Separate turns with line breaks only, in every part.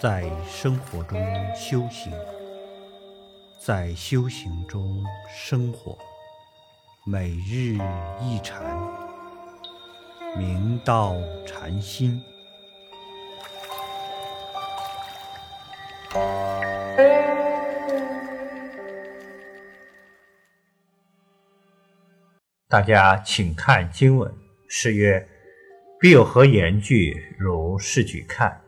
在生活中修行，在修行中生活，每日一禅，明道禅心。
大家请看经文，是曰：必有何言句？如是举看，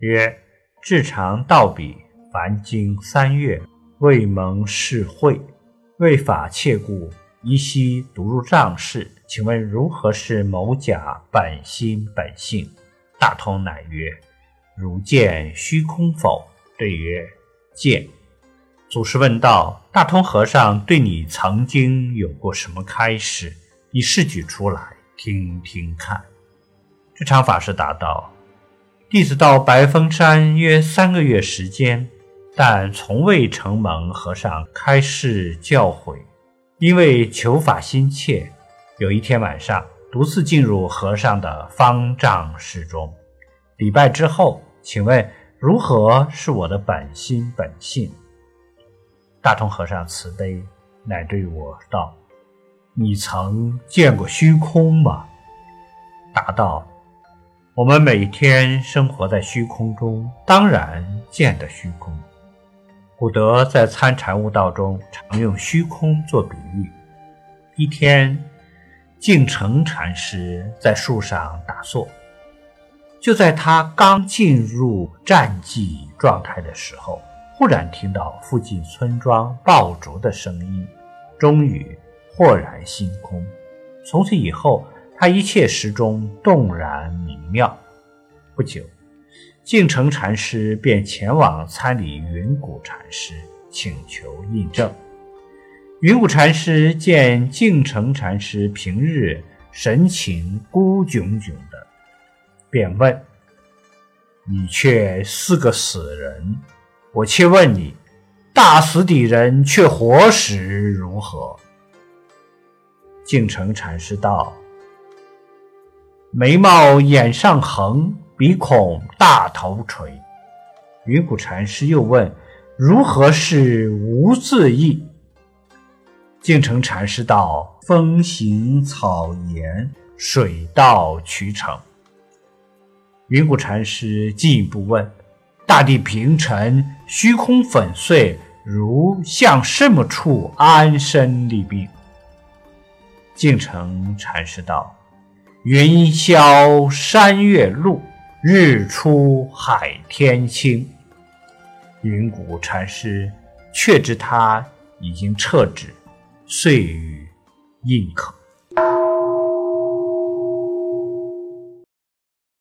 曰：至常道比，凡经三月，未蒙世会，为法切故，依稀独入丈室。请问如何是某甲本心本性？大通乃曰：如见虚空否？对曰：见。祖师问道：大通和尚对你曾经有过什么开示？你试举出来听听看。智常法师答道：弟子到白峰山约三个月时间，但从未承蒙和尚开示教诲。因为求法心切，有一天晚上独自进入和尚的方丈室中礼拜之后，请问。如何是我的本心本性？大通和尚慈悲，乃对我道：“你曾见过虚空吗？”答道：“我们每天生活在虚空中，当然见得虚空。”古德在参禅悟道中常用虚空做比喻。一天，净成禅师在树上打坐。就在他刚进入战寂状态的时候，忽然听到附近村庄爆竹的声音，终于豁然心空。从此以后，他一切时中动然妙。不久，净成禅师便前往参礼云谷禅师，请求印证。云谷禅师见净成禅师平日神情孤炯炯的。便问：“你却是个死人，我且问你，大死的人却活时如何？”净成禅师道：“眉毛眼上横，鼻孔大头垂。”云谷禅师又问：“如何是无字意？”净成禅师道：“风行草岩，水到渠成。”云谷禅师进一步问：“大地平沉，虚空粉碎，如向什么处安身立命？”净成禅师道：“云霄山月露，日出海天清。”云谷禅师却知他已经撤旨，遂与应可。